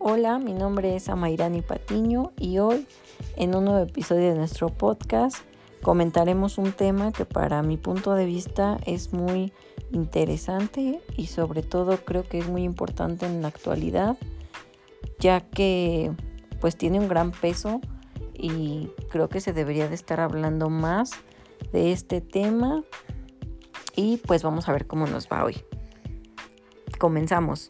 Hola, mi nombre es Amairani Patiño y hoy en un nuevo episodio de nuestro podcast comentaremos un tema que para mi punto de vista es muy interesante y sobre todo creo que es muy importante en la actualidad ya que pues tiene un gran peso y creo que se debería de estar hablando más de este tema y pues vamos a ver cómo nos va hoy. Comenzamos.